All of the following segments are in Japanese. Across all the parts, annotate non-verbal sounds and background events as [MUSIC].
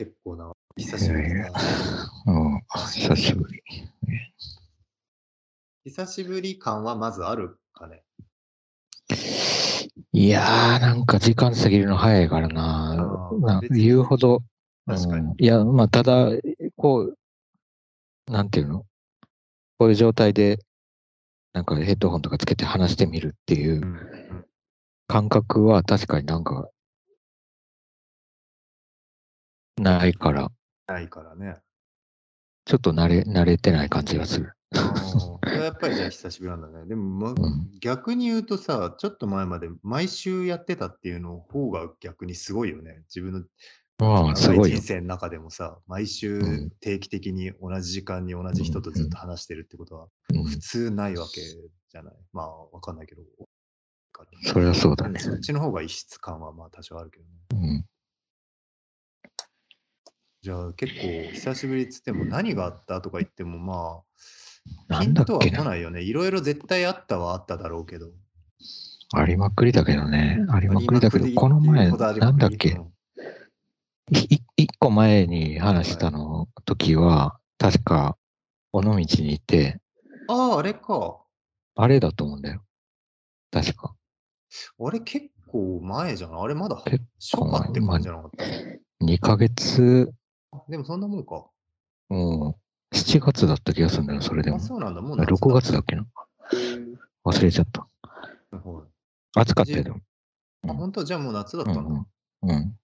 結構な、久しぶりだ。うん、久しぶり。久しぶり感はまずあるかね。いやー、なんか時間過ぎるの早いからな。な言うほど。確かにうんいや、まあ、ただ、こう、なんていうの？こういう状態で、なんかヘッドホンとかつけて話してみるっていう感覚は確かになんか、ないから、ないからね。ちょっと慣れ、慣れてない感じがする。やっぱりじゃあ [LAUGHS] 久しぶりなんだね。でも、まうん逆に言うとさ、ちょっと前まで毎週やってたっていうの方が逆にすごいよね。自分のああ、す長ごい人生の中でもさ、毎週うん定期的に同じ時間に同じ人とずっと話してるってことはうん普通ないわけじゃない？まあ、わかんないけど。それはそうだね。そっちの方が異質感はまあ多少あるけどね。うん。じゃあ結構久しぶりっつっても何があったとか言ってもまあ、なピンとは来んだっけな。ないよね。いろいろ絶対あったはあっただろうけど。ありまくりだけどね。ありまくりだけど、この前、なんだっけいい一個前に話したの時は、確か、尾道にいて、ああ、あれか。あれだと思うんだよ。確か。あれ結構前じゃない？あれまだ結初夏って感じじゃなかった？2ヶ月、でもそんなもんか。もう、7月だった気がするんだよ、それであ、も。そうなんだ。もう6月だっけな？忘れちゃった。はい暑かったよ、でも。あ、本当？じゃあもう夏だっうたんだ。んうん。うん。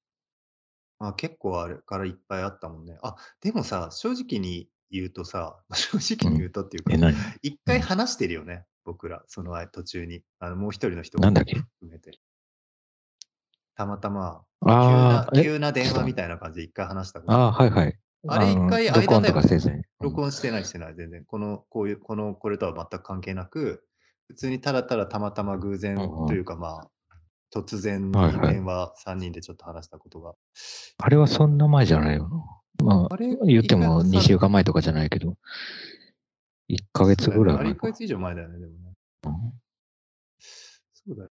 あ結構あれからいっぱいあったもんね。あ、でもさ、正直に言うとさ、[LAUGHS] 正直に言うとっていうか、え、何？一回話してるよね、僕ら、その途中に。あのもう一人の人なんだっけ？含めて。たまたま、ああ、急なえ？急な電話みたいな感じで一回話したことああ、はいはい。あれの一回録音間だよとかせずに。うん録音してないしてない、全然。この、こういう、この、これとは全く関係なく、普通にただただたまたま偶然うんうんというか、まあ、突然にはいはい電話3人でちょっと話したことが。あれはそんな前じゃないよな。まあ、あれ？言っても2週間間前とかじゃないけど、1ヶ月ぐらいあれ前1ヶ月以上前だよね、でもね。うんそうだよ。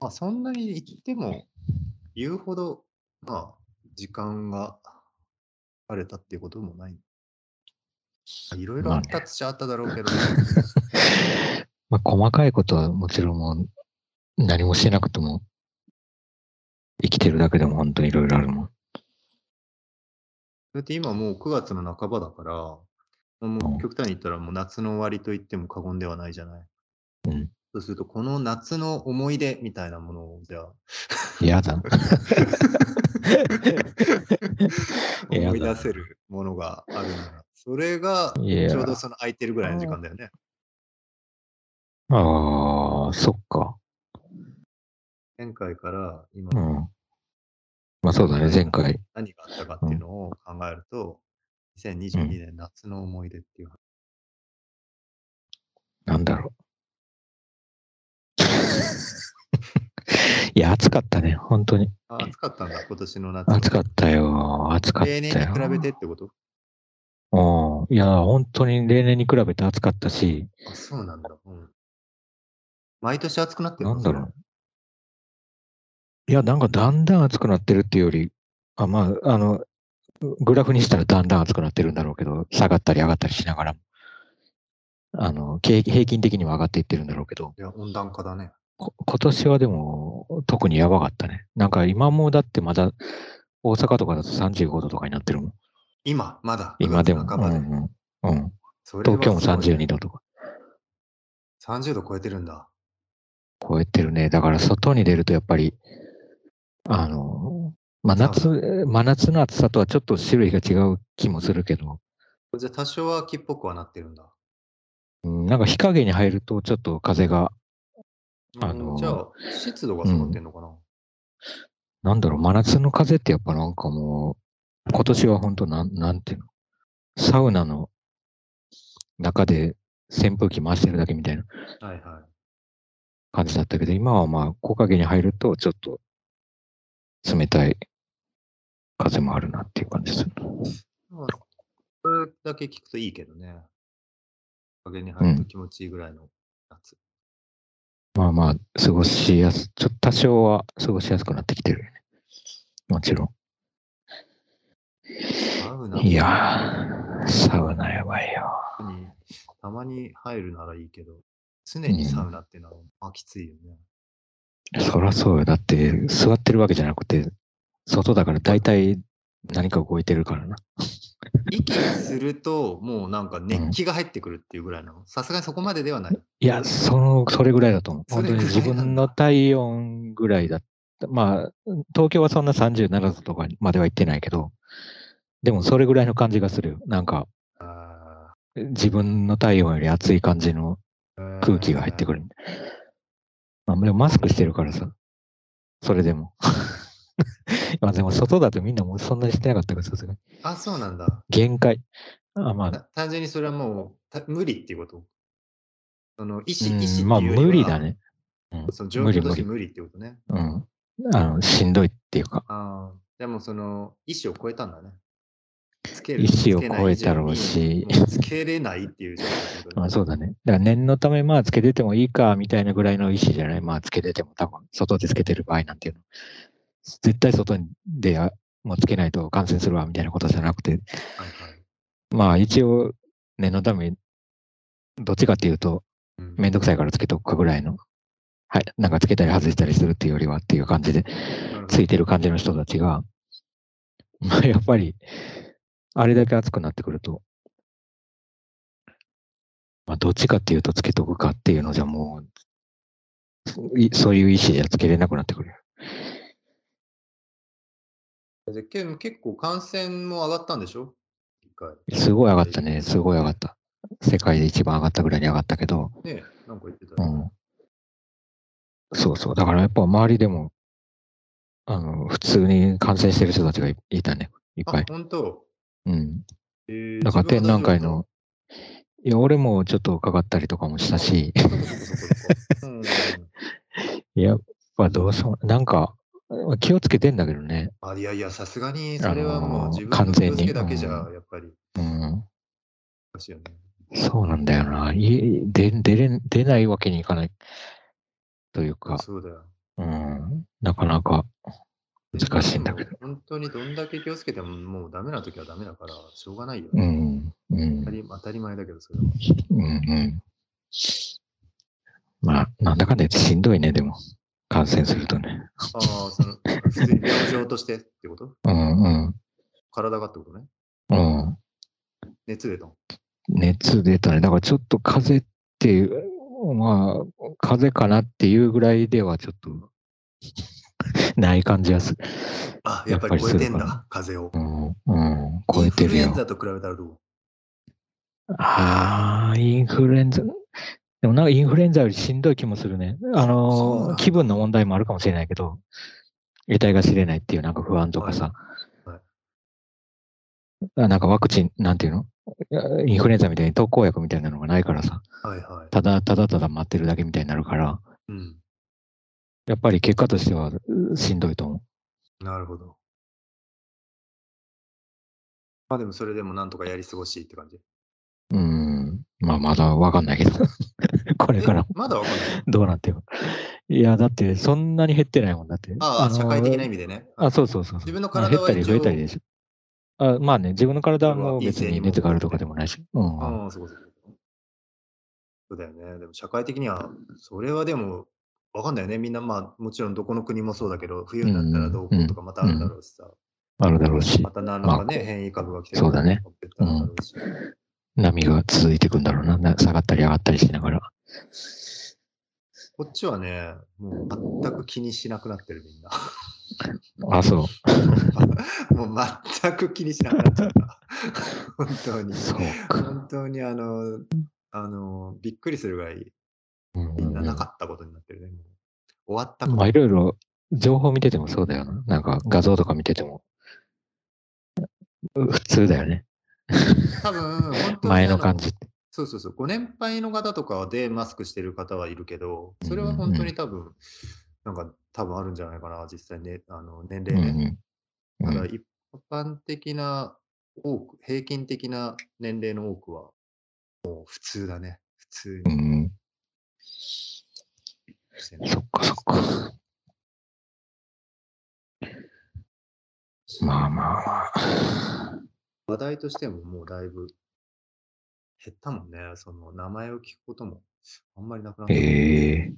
まあ、そんなに言っても、言うほど、まあ、時間があれたっていうこともない。いろいろあったっちゃあっただろうけど、[LAUGHS] まあ、細かいことはもちろんもう何もしてなくても、生きてるだけでも本当にいろいろあるもん。だって今もう9月の半ばだから、もうんう極端に言ったらもう夏の終わりと言っても過言ではないじゃない。うん。そうすると、この夏の思い出みたいなものを、じゃあ、嫌だ。[LAUGHS] やだ思い出せるものがあるなら、それがちょうどその空いてるぐらいの時間だよね。ああ、そっか。前回から今、うん。まあそうだね、前回。何があったかっていうのを考えると、2022年夏の思い出っていう。なんだろう。いや、暑かったね、本当に。あ、暑かったんだ、今年の夏。暑かったよ、暑かったよ。例年に比べてってこと？うん。いや、本当に例年に比べて暑かったし、あ、そうなんだ。うん。毎年暑くなってるの？なんだろう。いや、なんかだんだん暑くなってるっていうより、あ、まあ、あの、グラフにしたらだんだん暑くなってるんだろうけど、下がったり上がったりしながらも、あの、け平均的には上がっていってるんだろうけど、いや、温暖化だね。こ今年はでも特にやばかったね。なんか今もだってまだ大阪とかだと35度とかになってるもん。今、まだ？今でも。9月う半ばでんうんうん、東京もすごいね32度とか30度超えてるんだ。超えてるね。だから外に出るとやっぱり、あの、まあ、夏、真夏の暑さとはちょっと種類が違う気もするけど、じゃあ多少は秋っぽくはなってるんだ。うん、なんか日陰に入るとちょっと風が、あうんのーじゃあ、湿度が下がってんのかな、なんだろう、真夏の風ってやっぱなんかもう、今年は本当なん、なんていうの、サウナの中で扇風機回してるだけみたいなはいはい。感じだったけど、今はまあ木陰に入るとちょっと冷たい風もあるなっていう感じでする。まあ、それだけ聞くといいけどね。影に入ると気持ちいいぐらいの夏。まあまあ、過ごしやす、ちょっと多少は過ごしやすくなってきてるよね。もちろん。ウナいやー、サウナやばいよ。にたまに入るならいいけど、常にサウナってのは、まあきついよね。そらそうよ。だって、座ってるわけじゃなくて、外だから大体何か動いてるからな。息すると、もうなんか熱気が入ってくるっていうぐらいなの？さすがにそこまでではない。いや、その、それぐらいだと思う。本当に自分の体温ぐらいだった。まあ、東京はそんな37度とかまでは行ってないけど、でもそれぐらいの感じがするよ。なんか、あ自分の体温より暑い感じのー空気が入ってくる。まあ、でもマスクしてるからさ、それでも。[LAUGHS] まあでも外だとみんなもうそんなにしてなかったからさすがに。あ、そうなんだ。限界。あまたあ、単純にそれはもうた無理っていうこと？その意う思、意んまあ思っていうよりは無理だ。ね。うんその状無理無理。況として無理ってことね。うん。あの、しんどいっていうか。ああ、でもその意思を超えたんだね。つける意思を超えたろうしつけれないっていうね [LAUGHS] まあそうだね。だから念のためまあつけててもいいかみたいなぐらいの意思じゃない？まあつけてても多分外でつけてる場合なんていうの。絶対外であもうつけないと感染するわみたいなことじゃなくて、はいはい。まあ一応念のため、どっちかっていうとうんめんどくさいからつけとくかぐらいの。はい。なんかつけたり外したりするっていうよりはっていう感じでついてる感じの人たちが、まあやっぱり、あれだけ暑くなってくると、まあどっちかっていうとつけとくかっていうのじゃもう、いそういう意思じゃつけれなくなってくるよ。でけ結構感染も上がったんでしょ？すごい上がったね。すごい上がった。世界で一番上がったぐらいに上がったけど、ねなんか言ってたよね。うん。そうそう。だからやっぱ周りでも、あの、普通に感染してる人たちがいいたね。いっぱあい、。本当？うん。えーだから展覧会。の、いや、俺もちょっとかかったりとかもしたし、うん [LAUGHS] やっぱどうしよう、なんか、気をつけてんだけどね。あいやいや、さすがにそれはもうあのー自分の気をつ完全にけだけじゃうやっぱりうん。そうなんだよな。い出出れ出ないわけにいかない。というか、そうだよ。うん。なかなか難しいんだけど。本当にどんだけ気をつけてももうダメな時はダメだから、しょうがないようね。ん。うん当た。り当たり前だけど、それは。うん。うん。まあ、なんだかんだ言ってしんどいね、でも。感染するとね。ああ、その、普通に病状としてってこと？うんうん。体がってことね？うん。熱出たの？熱出たね。だからちょっと風邪っていう、まあ、風邪かなっていうぐらいではちょっと [LAUGHS] ない感じがする。あ、やっぱり超えてんだ、風邪を。うん、うん、超えてるよインフルエン。ザと比べたらどう？ああ、インフルエンザ。でもなんかインフルエンザよりしんどい気もするね。あの、だ気分の問題もあるかもしれないけど、得体が知れないっていうなんか不安とかさ。はいあなんかワクチン、なんていうの？インフルエンザみたいに特効薬みたいなのがないからさ。はいはい。ただただただ待ってるだけみたいになるから、うん。やっぱり結果としてはうしんどいと思なるほど。まあでもそれでもなんとかやり過ごしって感じ？う。うん。まあまだわかんないけど。[LAUGHS] これからえまだわかんない。どうなってるいや、だってそんなに減ってないもんだって。ああ、の社会的な意味でね。あ、そうそうそうそう。自分のまあ体は減ったり増えたりでしょ。あまあね、自分の体はもう別に熱があるとかでもないし。うん。ああ、そうそうだよね。でも社会的には、それはでも、わかんないよね。みんな、まあ、もちろんどこの国もそうだけど、冬になったらどうこうとかまたあるだろうしさ。あるだろうしま、た何らかね、まあ変異株が来てそうだね。波が続いていくんだろうな。な下がったり上がったりしながら。こっちはね、もう全く気にしなくなってるみんな。あ、そう。[LAUGHS] もう全く気にしなくなっちゃった。本当に。そうか。本当にあの、あの、びっくりするぐらいうんみんななんかったことになってるね。終わった。まあいろいろ情報見ててもそうだよな。なんか画像とか見てても。う普通だよね。多分、本当に前あの感じって。そうそうそう。ご年配の方とかでマスクしてる方はいるけど、それは本当に多分、なんか多分あるんじゃないかな、実際ね、あの年うん齢ね。うん。ただ一般的な多く、平均的な年齢の多くは、もう普通だね。普通にうん。そっかそっか。まあまあまあ。話題としてももうだいぶ減ったもんね。その名前を聞くこともあんまりなくなった。ええ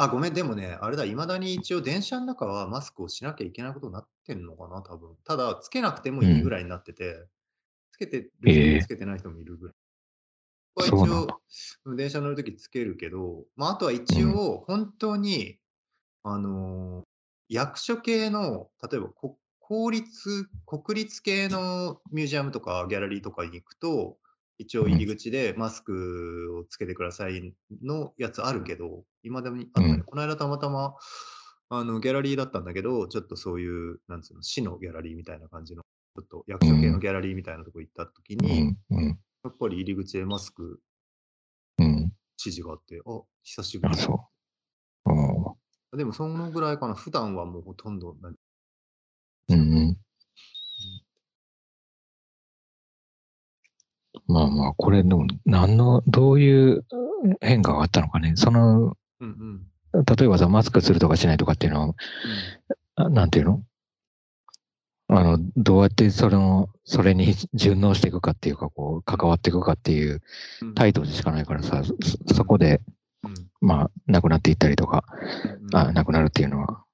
あ、ごめん、でもね、あれだ、未だに一応電車の中はマスクをしなきゃいけないことになってんのかな、多分。ただ、つけなくてもいいぐらいになってて、つけてる人ええもつけてない人もいるぐらい。ここは一そうなんだ。応、うん電車乗るときつけるけど、まあ、あとは一応、本当に、あの、役所系の、例えば、こ公立国立系のミュージアムとかギャラリーとかに行くと、一応入り口でマスクをつけてくださいのやつあるけど、今でもあったね。うんこの間たまたま、あの、ギャラリーだったんだけど、ちょっとそういう、なんつうの、市のギャラリーみたいな感じの、ちょっと役所系のギャラリーみたいなとこ行った時うに、やっぱり入り口でマスクうん。指示があって、あ、久しぶあ、り。でもそのぐらいかな。普段はもうほとんど何うんうん。まあまあ、これでも、何の、どういう変化があったのかね。その、うんうん。例えばさ、マスクするとかしないとかっていうのは、あなんていうの？あの、どうやってその、それに順応していくかっていうか、こう、関わっていくかっていううん。態度でしかないからさ、そそこで、うん。まあ、なくなっていったりとか、うんあなくなるっていうのは、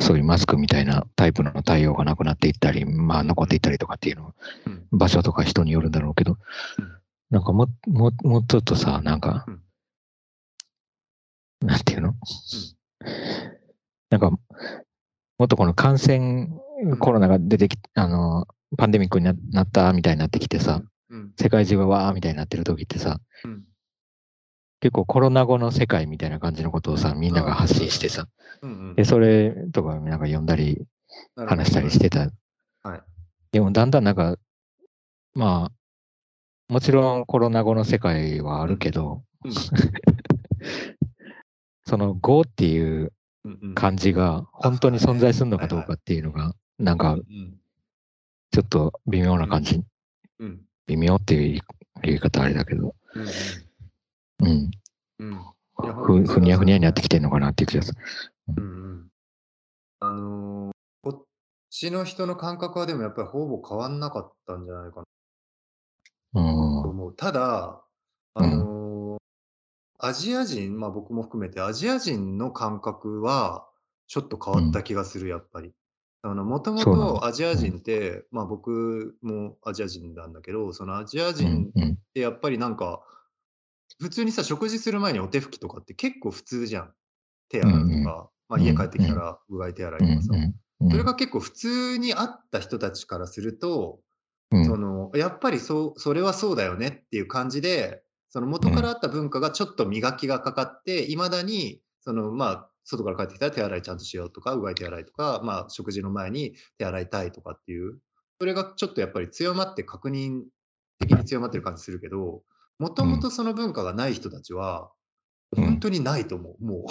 そういうマスクみたいなタイプの対応がなくなっていったり、まあ、残っていったりとかっていうの場所とか人によるんだろうけど、うん。なんかも、も、もうちょっとさ、なんか、うん。なんていうの、なんか、もっとこの感染、コロナが出てき、あの、パンデミックにななったみたいになってきてさ、うん。世界中がわーみたいになってる時ってさ、うん結構コロナ後の世界みたいな感じのことをさ、みんなが発信してさ、うんうん。で、それとかなんか読んだり、話したりしてた。はい。でもだんだんなんか、まあ、もちろんコロナ後の世界はあるけど、うん。[LAUGHS] その後っていううんうん。感じが本当に存在するのかどうかっていうのが、なんかうんちょっと微妙な感じ。うん。微妙っていう言い方あれだけど、うんうん。うんうんふふにゃふにゃになってききてんのかなっていう気がする。うんうんあのーこっちの人の感覚はでもやっぱりほぼ変わんなかったんじゃないかなうん。と思う。ただ、あのーアジア人、まあ僕も含めてアジア人の感覚はちょっと変わった気がする、やっぱり。あの、もともとアジア人って、まあ僕もアジア人なんだけど、そのアジアう人。ってやっぱりなんか、普通にさ、食事する前にお手拭きとかって結構普通じゃん。手洗うとか、うんうんまあ家帰ってきたらうがい手洗いうん。とかさ。うん。それが結構普通にあった人たちからすると、うん、その、やっぱりそう、それはそうだよねっていう感じで、その元からあった文化がちょっと磨きがかかって、いまだに、その、まあ、外から帰ってきたら手洗いちゃんとしようとか、うがい手洗いとか、まあ、食事の前に手洗いたいとかっていう、それがちょっとやっぱり強まって確認的に強まってる感じするけど、もともとその文化がない人たちは、うん本当にないと思う、も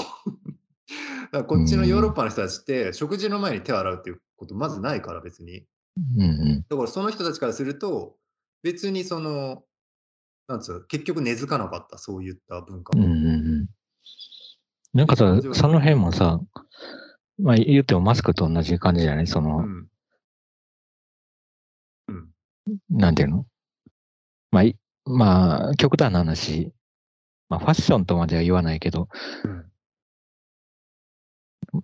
う。[LAUGHS] こっちのヨーロッパの人たちって、食事の前に手を洗うっていうことまずないから別に。だからその人たちからすると、別にその、なんつうの、結局根付かなかった、そういった文化は。うんうんうん。なんかさ、その辺もさ、まあ言ってもマスクと同じ感じじゃない？その、うん。うん。なんていうの？まあ、いまあ、極端な話、まあファッションとまでは言わないけど、うん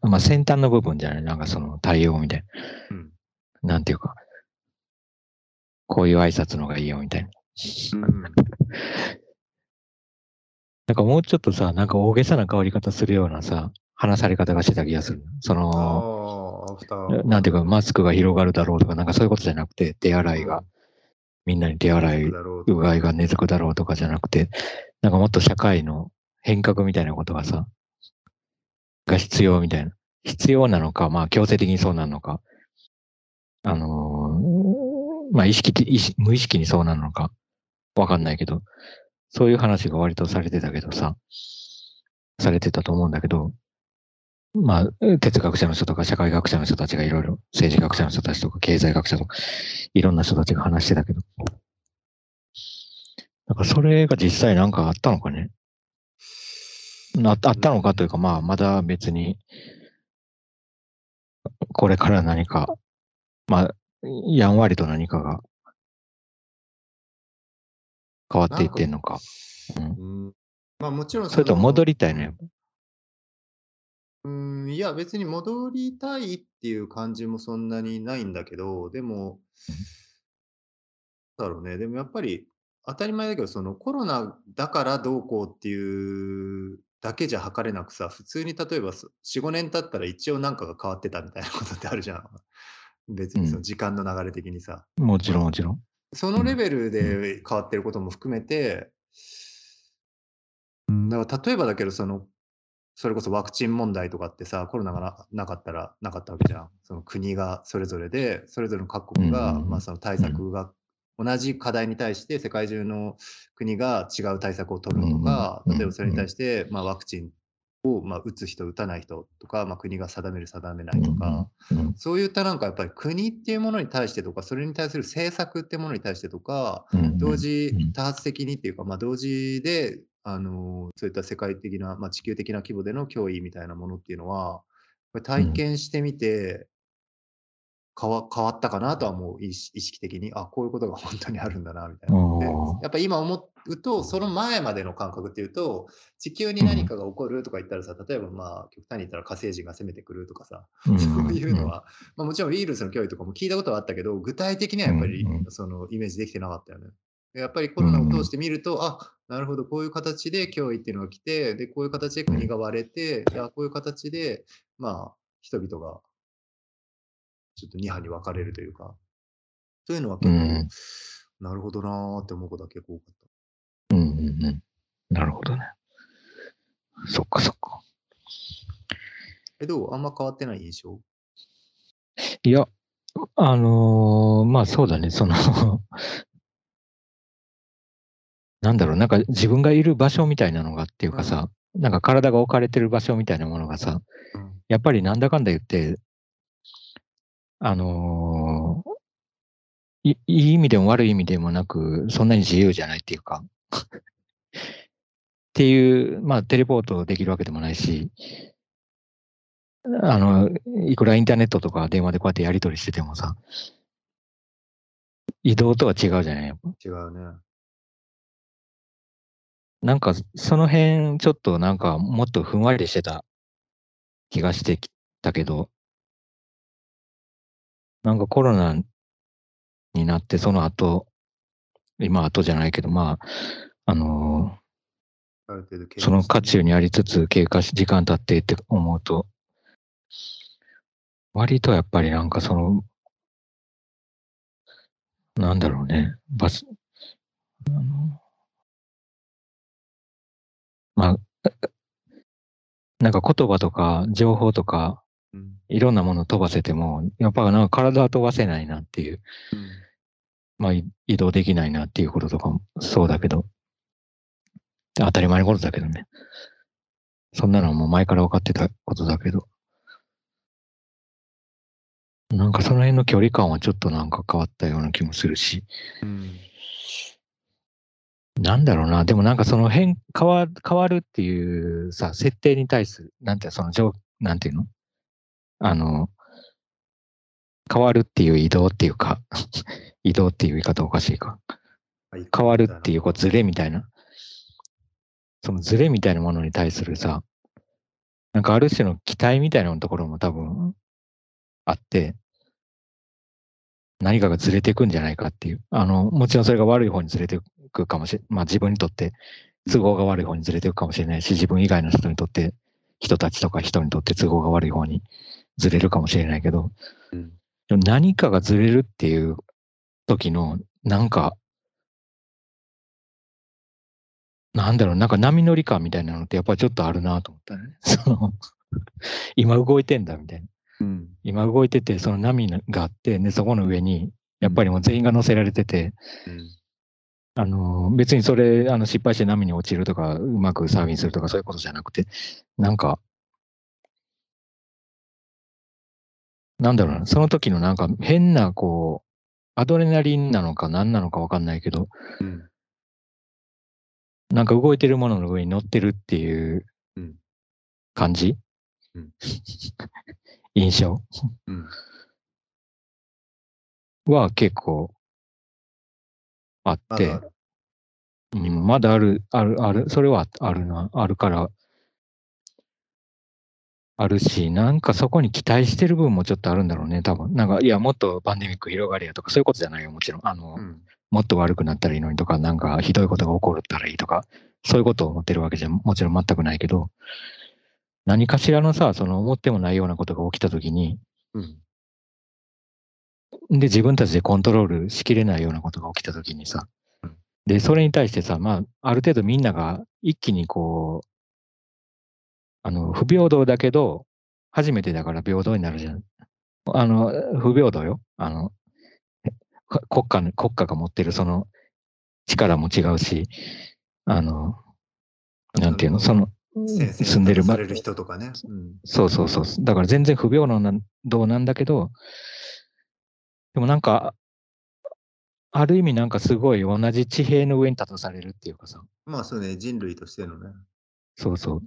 まあ先端の部分じゃない？なんかその対応みたいうん。な。なんていうか、こういう挨拶のがいいよみたいな。うん。[LAUGHS] なんかもうちょっとさ、なんか大げさな変わり方するようなさ、話され方がしてた気がする。そあの。なんていうか、マスクが広がるだろうとか、なんかそういうことじゃなくて、手洗いが、みんなに手洗い、ううがいが根付くだろうとかじゃなくて、なんかもっと社会の変革みたいなことがさ、が必要みたいな。必要なのか、まあ強制的にそうなのか、あのーまあ意識的、意識無意識にそうなのか、わかんないけど、そういう話が割とされてたけどさ、されてたと思うんだけど、まあ、哲学者の人とか社会学者の人たちがいろいろ、政治学者の人たちとか経済学者とか、いろんな人たちが話してたけど、なんかそれが実際なんかあったのかねなあったのかというか、まあ、まだ別に、これから何か、まあ、やんわりと何かが変わっていってんのか。うんうん。まあもちろんそれとも戻りたいのねよ。うん、いや、別に戻りたいっていう感じもそんなにないんだけど、でも、だろうね、でもやっぱり当たり前だけど、そのコロナだからどうこうっていうだけじゃ測れなくさ、普通に例えばそ4、5年経ったら一応なんかが変わってたみたいなことってあるじゃん。[LAUGHS] 別にその時間の流れ的にさ。もちろんもちろん。そのレベルで変わってることも含めて、うん、だから例えばだけど、その、それこそワクチン問題とかってさ、コロナがななかったらなかったわけじゃん。その国がそれぞれで、それぞれの各国が、まあその対策が、同じ課題に対して世界中の国が違う対策を取るのとか、例えばそれに対して、まあ、ワクチンを、まあ、打つ人、打たない人とか、まあ、国が定める、定めないとか、そういったなんかやっぱり国っていうものに対してとか、それに対する政策っていうものに対してとか、同時うん。多発的にっていうか、まあ、同時で、あのそういった世界的な、まあ、地球的な規模での脅威みたいなものっていうのは、これ体験してみて、変わ変わったかなとは思う、意識意識的に。あ、こういうことが本当にあるんだなみたいな。でやっぱ今思うと、その前までの感覚っていうと、地球に何かが起こるとか言ったらさ、例えばまあ、極端に言ったら火星人が攻めてくるとかさ、うんそういうのは、まあ、もちろんウイルスの脅威とかも聞いたことはあったけど、具体的にはやっぱりそのイメージできてなかったよね。でやっぱりコロナを通して見ると、あなるほど、こういう形で脅威っていうのが来て、でこういう形で国が割れて、いやこういう形で、まあ、人々がちょっと2派に分かれるというか、そういうのは結構、うんなるほどなーって思うことは結構多かった。うんうんうん。なるほどね。そっかそっか。え、どう？あんま変わってない印象？いや、あのーまあそうだね、その、なんだろう、なんか自分がいる場所みたいなのがっていうかさ、なんか体が置かれてる場所みたいなものがさ、うん。やっぱりなんだかんだ言って、あのーいいい意味でも悪い意味でもなく、そんなに自由じゃないっていうか、[LAUGHS] っていう、まあテレポートできるわけでもないし、あの、いくらインターネットとか電話でこうやってやり取りしててもさ、移動とは違うじゃない違うね。なんか、その辺、ちょっとなんか、もっとふんわりしてた気がしてきたけど、なんかコロナになって、その後、今後じゃないけど、まあ、あのある程度経ーその渦中にありつつ、経過し、時間経ってって思うと、割とやっぱりなんかその、なんだろうね、バス、あの、まあ、なんか言葉とか情報とか、うん。いろんなもの飛ばせても、やっぱなんか体は飛ばせないなっていう、うん。まあい移動できないなっていうこととかもそうだけど、当たり前のことだけどね。そんなのはもう前から分かってたことだけど、なんかその辺の距離感はちょっとなんか変わったような気もするし、うんなんだろうな、でもなんかその変、変わ変わるっていうさ、設定に対する、なんていうのその状、なんていうの？あの、変わるっていう移動っていうか、[LAUGHS] 移動っていう言い方おかしいか。変わるっていう、こう、ズレみたいな。そのズレみたいなものに対するさ、なんかある種の期待みたいなところも多分あって、何かがずれていくんじゃないかっていう。あの、もちろんそれが悪い方にずれていくかもしれまあ自分にとって都合が悪い方にずれていくかもしれないし、自分以外の人にとって、人たちとか人にとって都合が悪い方にずれるかもしれないけど、うん何かがずれるっていう時の、なんか、なんだろう、なんか波乗り感みたいなのってやっぱりちょっとあるなと思ったね。[LAUGHS] その、今動いてんだみたいな。うん今動いてて、その波があって、で、そこの上に、やっぱりもう全員が乗せられてて、うんあの、別にそれ、あの、失敗して波に落ちるとか、うまくサーフィンするとか、そういうことじゃなくて、なんか、なんだろうな、その時のなんか変な、こう、アドレナリンなのか何なのかわかんないけど、うん。なんか動いてるものの上に乗ってるっていううん。感じ、うん。[LAUGHS] 印象？うん。は結構あってまだあ、る。うん、まだある、ある、ある、それはあるな、あるから、あるし、なんかそこに期待してる部分もちょっとあるんだろうね、多分。なんか、いや、もっとパンデミック広がれやとか、そういうことじゃないよ、もちろん。あの、うん。もっと悪くなったらいいのにとか、なんかひどいことが起こったらいいとか、そういうことを思ってるわけじゃもちろん全くないけど、何かしらのさ、その思ってもないようなことが起きたときに、うん。で、自分たちでコントロールしきれないようなことが起きたときにさうん、で、それに対してさ、まあ、ある程度みんなが一気にこう、あの、不平等だけど、初めてだから平等になるじゃん。あの、不平等よ。あの、か国家の、国家が持ってるその力も違うし、あの、なんていうの、その、住んでる場される人とかね。うん。そうそうそう。だから全然不平等なんどうなんだけど、でもなんか、ある意味なんかすごい同じ地平の上に立たされるっていうかさ、まあそうね、人類としてのね。そうそう。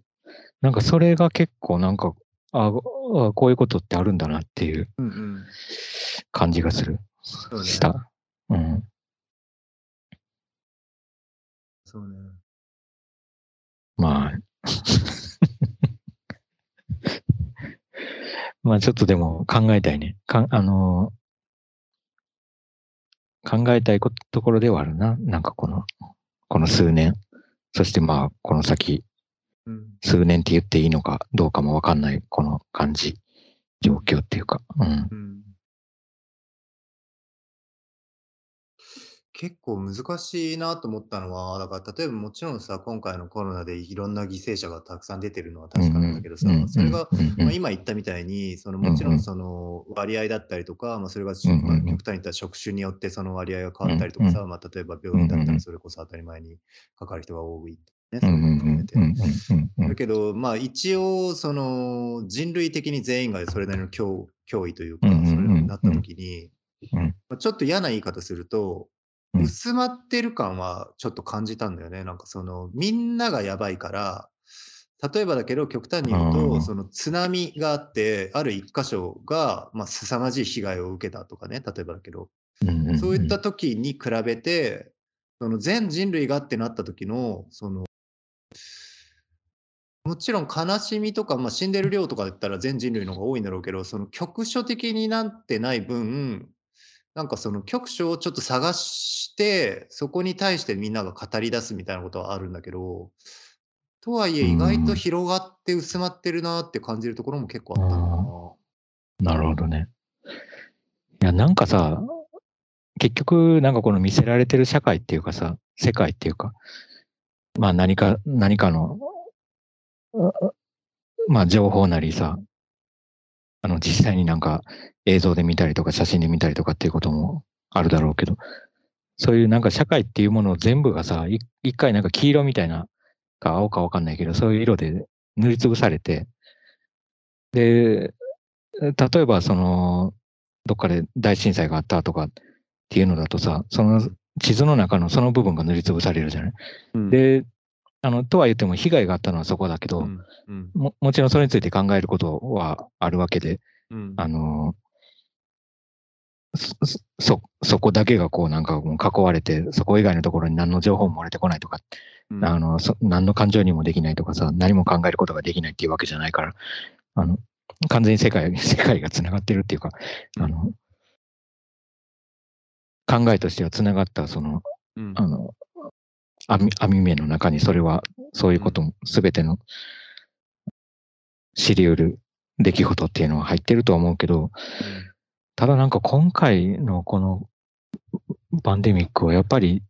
なんかそれが結構なんか、ああ、こういうことってあるんだなっていううんうん。感じがする。うねした。うん。そうね。まあ。[LAUGHS] まあちょっとでも考えたいね。かあのー考えたいことところではあるな。なんかこの、この数年。そしてまあ、この先、うん。数年って言っていいのかどうかもわかんない、この感じ、状況っていうか。うん。結構難しいなと思ったのは、だから例えばもちろんさ、今回のコロナでいろんな犠牲者がたくさん出てるのは確かなんだけどさ、それが、まあ、今言ったみたいに、そのもちろんその割合だったりとか、まあ、それが、極端に言ったら職種によってその割合が変わったりとかさ、まあ、例えば病院だったらそれこそ当たり前にかかる人が多い、ね、そういうのも含めて。だけど、まあ一応、その人類的に全員がそれなりの脅脅威というか、そういうのになった時に、まあ、ちょっと嫌な言い方すると、薄まってる感はちょっと感じたんだよね。なんかその、みんながやばいから、例えばだけど、極端に言うと、その津波があって、ある一箇所が、まあ、凄まじい被害を受けたとかね、例えばだけど、そういった時に比べて、その全人類がってなった時の、その、もちろん悲しみとか、まあ、死んでる量とかだったら全人類の方が多いんだろうけど、その局所的になってない分、なんかその局所をちょっと探して、そこに対してみんなが語り出すみたいなことはあるんだけど、とはいえ意外と広がって薄まってるなって感じるところも結構あったな。なるほどね。いや、なんかさ、結局、なんかこの見せられてる社会っていうかさ、世界っていうか、まあ何か、何かの、まあ情報なりさ、あの実際になんか映像で見たりとか写真で見たりとかっていうこともあるだろうけど、そういうなんか社会っていうもの全部がさ、一回なんか黄色みたいな、か青かわかんないけど、そういう色で塗りつぶされて、で、例えばその、どっかで大震災があったとかっていうのだとさ、その地図の中のその部分が塗りつぶされるじゃない。うん、で、あの、とは言っても被害があったのはそこだけど、うんうん、ももちろんそれについて考えることはあるわけで、うん、あの、そ、そ、そこだけがこうなんかもう囲われて、そこ以外のところに何の情報も漏れてこないとか、うん、あの、そ何の感情にもできないとかさ、何も考えることができないっていうわけじゃないから、あの、完全に世界、[LAUGHS] 世界が繋がってるっていうか、あの、考えとしては繋がった、その、うん、あの、網網目の中にそれは、そういうことも、すべての知り得る出来事っていうのは入ってるとは思うけど、ただなんか今回のこのパンデミックはやっぱり、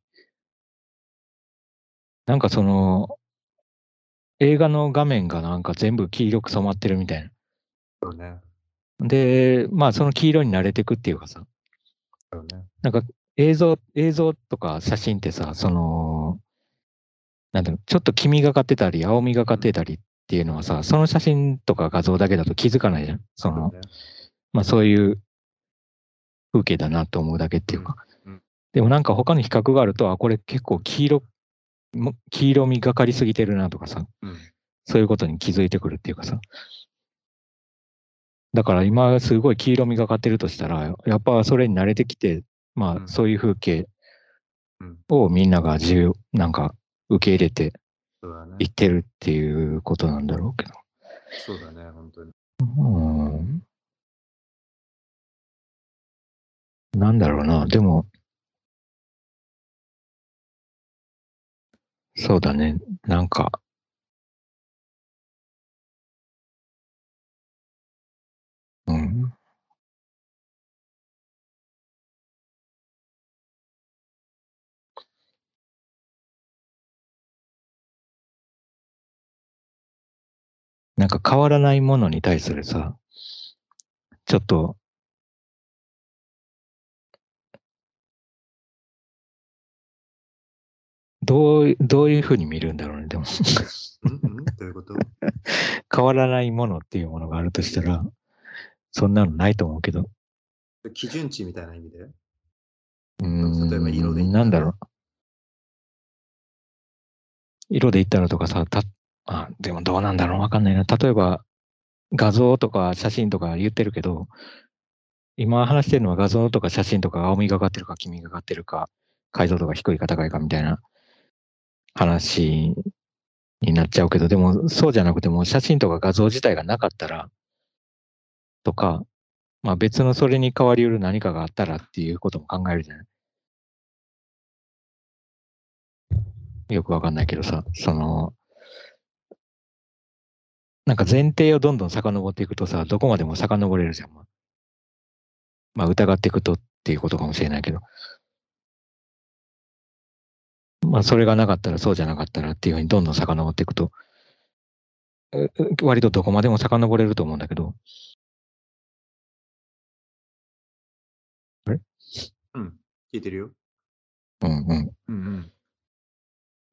なんかその、映画の画面がなんか全部黄色く染まってるみたいな。そうね。で、まあその黄色に慣れてくっていうかさ、そうね。なんか映像、映像とか写真ってさ、その、なんだろう、ちょっと黄みがかってたり、青みがかってたりっていうのはさ、その写真とか画像だけだと気づかないじゃん。その、ね、まあそういう風景だなと思うだけっていうか。でもなんか他の比較があると、あ、これ結構黄色、黄色みがかりすぎてるなとかさ、うん、そういうことに気づいてくるっていうかさ。だから今すごい黄色みがかってるとしたら、やっぱそれに慣れてきて、まうん。あそういう風景うん。をみんなが自由、なんか受け入れてい。ってるっていうことなんだろうけど。そうだね、本当に。うん。なんだろうな、でも、そうだね、なんか、なんか変わらないものに対するさ、ちょっと、どう、どういうふうに見るんだろうね、でも。うんうんどういうこと？[LAUGHS] 変わらないものっていうものがあるとしたら、そんなのないと思うけど、基準値みたいな意味で？うー例えば色でなんだろう。色で言ったらとかさ、た、あ、でもどうなんだろうわかんないな。例えば、画像とか写真とか言ってるけど、今話してるのは画像とか写真とか青みがかってるか黄みがかってるか、解像度が低いか高いかみたいな話になっちゃうけど、でもそうじゃなくても写真とか画像自体がなかったら、とか、まあ別のそれに代わりうる何かがあったらっていうことも考えるじゃない？よくわかんないけどさ、その、なんか前提をどんどん遡っていくとさ、どこまでも遡れるじゃん。まあ、まあ疑っていくとっていうことかもしれないけど。まあそれがなかったらそうじゃなかったらっていうふうにどんどん遡っていくと、割とどこまでも遡れると思うんだけど、うん。聞いてるよ。うんうん。うんうん。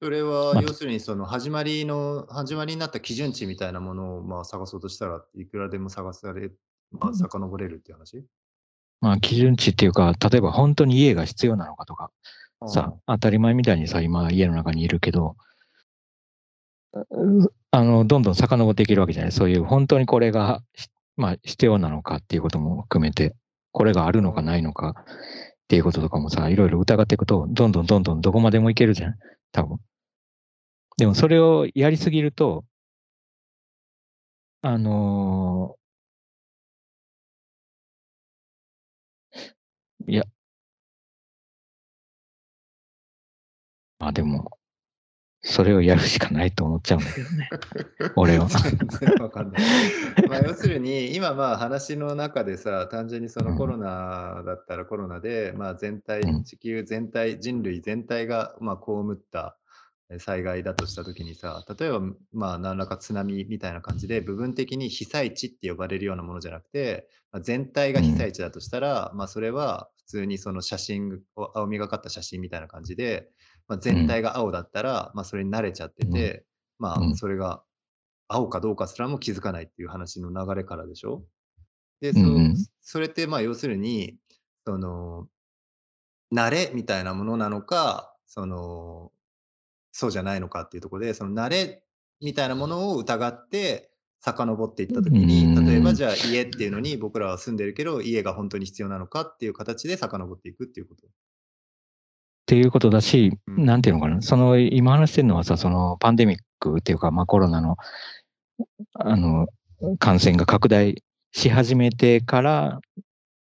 それはまあ要するにその始まりの始まりになった基準値みたいなものをまあ探そうとしたらいくらでも探され、まあ、遡れるっていう話？まあ基準値っていうか、例えば本当に家が必要なのかとか、さ、当たり前みたいにさ、今家の中にいるけど、うあの、どんどん遡っていけるわけじゃない？そういう本当にこれが、しまあ必要なのかっていうことも含めて、これがあるのかないのかっていうこととかもさ、いろいろ疑っていくと、どんどんどんどんどこまでもいけるじゃん。多分。でもそれをやりすぎると、あのーいや、まあでも、それをやるしかないと思っちゃうんだけどね。俺は。[LAUGHS] わかんない。まあ [LAUGHS] 要するに今まあ話の中でさ単純にそのコロナだったらコロナで、まあ全体うん地球全体人類全体がまあ被ったえ災害だとした時にさ例えばまあ何らか津波みたいな感じで部分的に被災地って呼ばれるようなものじゃなくて、まあ、全体が被災地だとしたら、まあそれは普通にその写真を青みがかった写真みたいな感じで、まあ、全体が青だったら、まあそれに慣れちゃってて、まあうん。それが青かどうかすらも気づかないっていう話の流れからでしょ？で、そそれってまあ要するに、その、慣れみたいなものなのか、その、そうじゃないのかっていうところで、その慣れみたいなものを疑って遡っていったときに、うん例えばじゃあ家っていうのに僕らは住んでるけど、家が本当に必要なのかっていう形で遡っていくっていうこと。っていうことだし、うんなんていうのかな、その今話してるのはさ、そのパンデミックっていうか、まあ、コロナのあの感染が拡大し始めてから、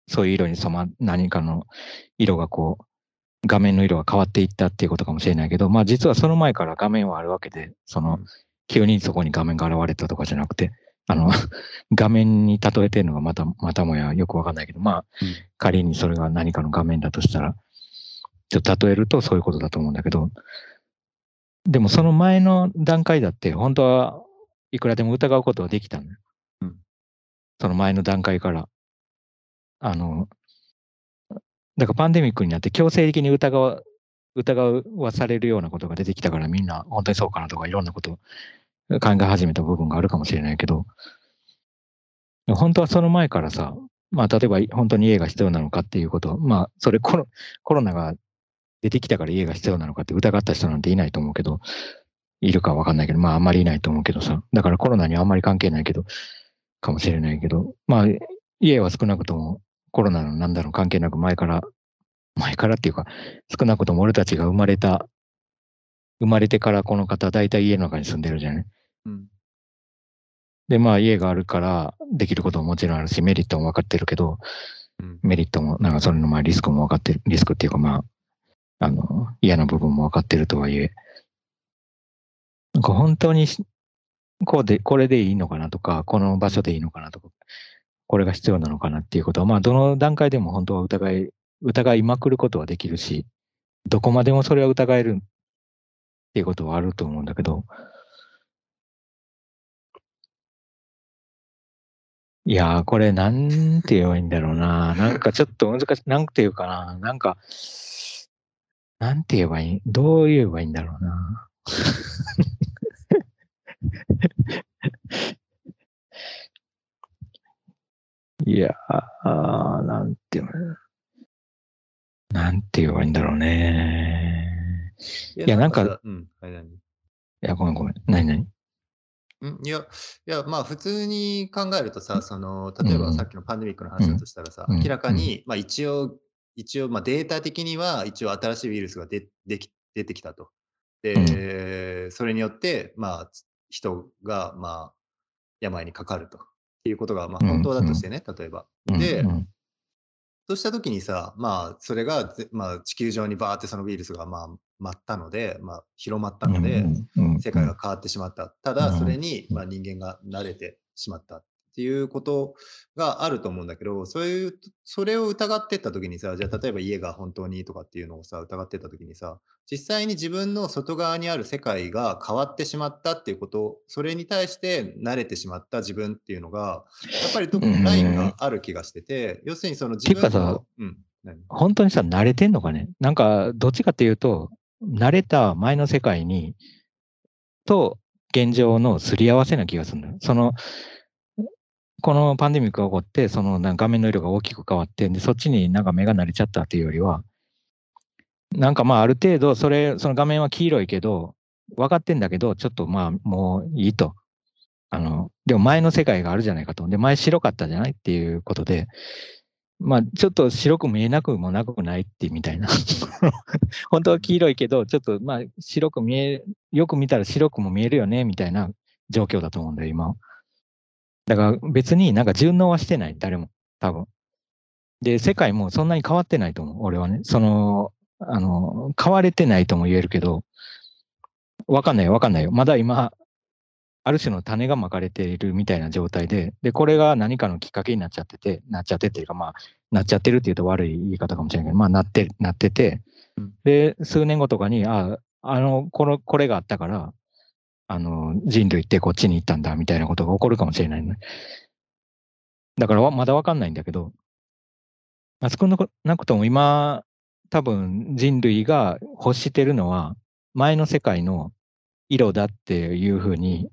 そういう色に染ま、何かの色がこう、画面の色が変わっていったっていうことかもしれないけど、まあ実はその前から画面はあるわけで、そのうん、急にそこに画面が現れたとかじゃなくて、あの、[LAUGHS] 画面に例えてるのがまた、またもやよくわかんないけど、まあ、うん仮にそれが何かの画面だとしたら、ちょっと例えるとそういうことだと思うんだけど、でもその前の段階だって、本当はいくらでも疑うことはできたのよ。うんその前の段階から。あの、だからパンデミックになって強制的に疑わ疑わされるようなことが出てきたからみんな本当にそうかなとかいろんなこと考え始めた部分があるかもしれないけど、本当はその前からさ、まあ例えば本当に家が必要なのかっていうこと、まあそれコロコロナが出てきたから家が必要なのかって疑った人なんていないと思うけど、いるかわかんないけど、まああんまりいないと思うけどさ、だからコロナにはあんまり関係ないけど、かもしれないけど、まあ、家は少なくともコロナのなんだろう関係なく前から、前からっていうか、少なくとも俺たちが生まれた、生まれてからこの方、大体家の中に住んでるじゃない。うん。で、まあ家があるからできることももちろんあるし、メリットも分かってるけど、うん。メリットも、なんかそれのまあリスクも分かってる、リスクっていうかまあ、あの、嫌な部分も分かってるとはいえ、なんか本当にしこうで、これでいいのかなとか、この場所でいいのかなとか、これが必要なのかなっていうことは、まあどの段階でも本当は疑い、疑いまくることはできるし、どこまでもそれは疑えるっていうことはあると思うんだけど、いやー、これなんて言えばいいんだろうな。なんかちょっと難しい。なんて言うかな。なんか、なんて言えばいいどう言えばいいんだろうな。いやー、なんて言うのなんて言えばいいんだろうね。いやなんかさ、うん。はい、何？いや、ごめんごめん。何何？うんいや、いや、まあ、普通に考えるとさ、その、例えうんばさっきのパンデミックの話だとしたらさ、うん明らかに、まあ、一応、一応、まあ、データ的には、一応、新しいウイルスが出でき出てきたと。で、それによって、まあ、人が、まあ、病にかかると。っていうことが、まあ、うん本当だとしてね、例えば。うん。で、うんそうしたときにさ、まあ、それがぜ、まあ、地球上にバーってそのウイルスが、まあ、舞ったので、まあ、広まったので、うんうん世界が変わってしまった。ただ、うん。それに、まあ、人間が慣れてしまった。っていうことがあると思うんだけど、そういう、それを疑ってったときにさ、じゃあ、例えば家が本当にとかっていうのをさ、疑ってったときにさ、実際に自分の外側にある世界が変わってしまったっていうこと、それに対して慣れてしまった自分っていうのが、やっぱりどこかラインがある気がしてて、要するにその自分のさ、うん、何？本当にさ、慣れてんのかね？なんか、どっちかっていうと、慣れた前の世界に、と現状のすり合わせな気がするんだよ。その、このパンデミックが起こって、その画面の色が大きく変わって、で、そっちになんか目が慣れちゃったっていうよりは、なんかまあある程度、それ、その画面は黄色いけど、分かってんだけど、ちょっとまあもういいと。あの、でも前の世界があるじゃないかと。で、前白かったじゃないっていうことで、まあちょっと白く見えなくもなくないってみたいな。[LAUGHS] 本当は黄色いけど、ちょっとまあ白く見え、よく見たら白くも見えるよね、みたいな状況だと思うんだよ、今。だから別になんか順応はしてない、誰も、多分。で、世界もそんなに変わってないと思う、俺はね。その、あの、変われてないとも言えるけど、わかんないよ、わかんないよ。まだ今、ある種の種がまかれているみたいな状態で、で、これが何かのきっかけになっちゃってて、なっちゃってっていうか、まあ、なっちゃってるっていうと悪い言い方かもしれないけど、まあ、なって、なってて。うん、で、数年後とかに、あ、あの、この、これがあったから、あの、人類ってこっちに行ったんだ、みたいなことが起こるかもしれないね。だから、まだわかんないんだけど、まあ、少なくとも今、多分人類が欲してるのは、前の世界の色だっていうふうに、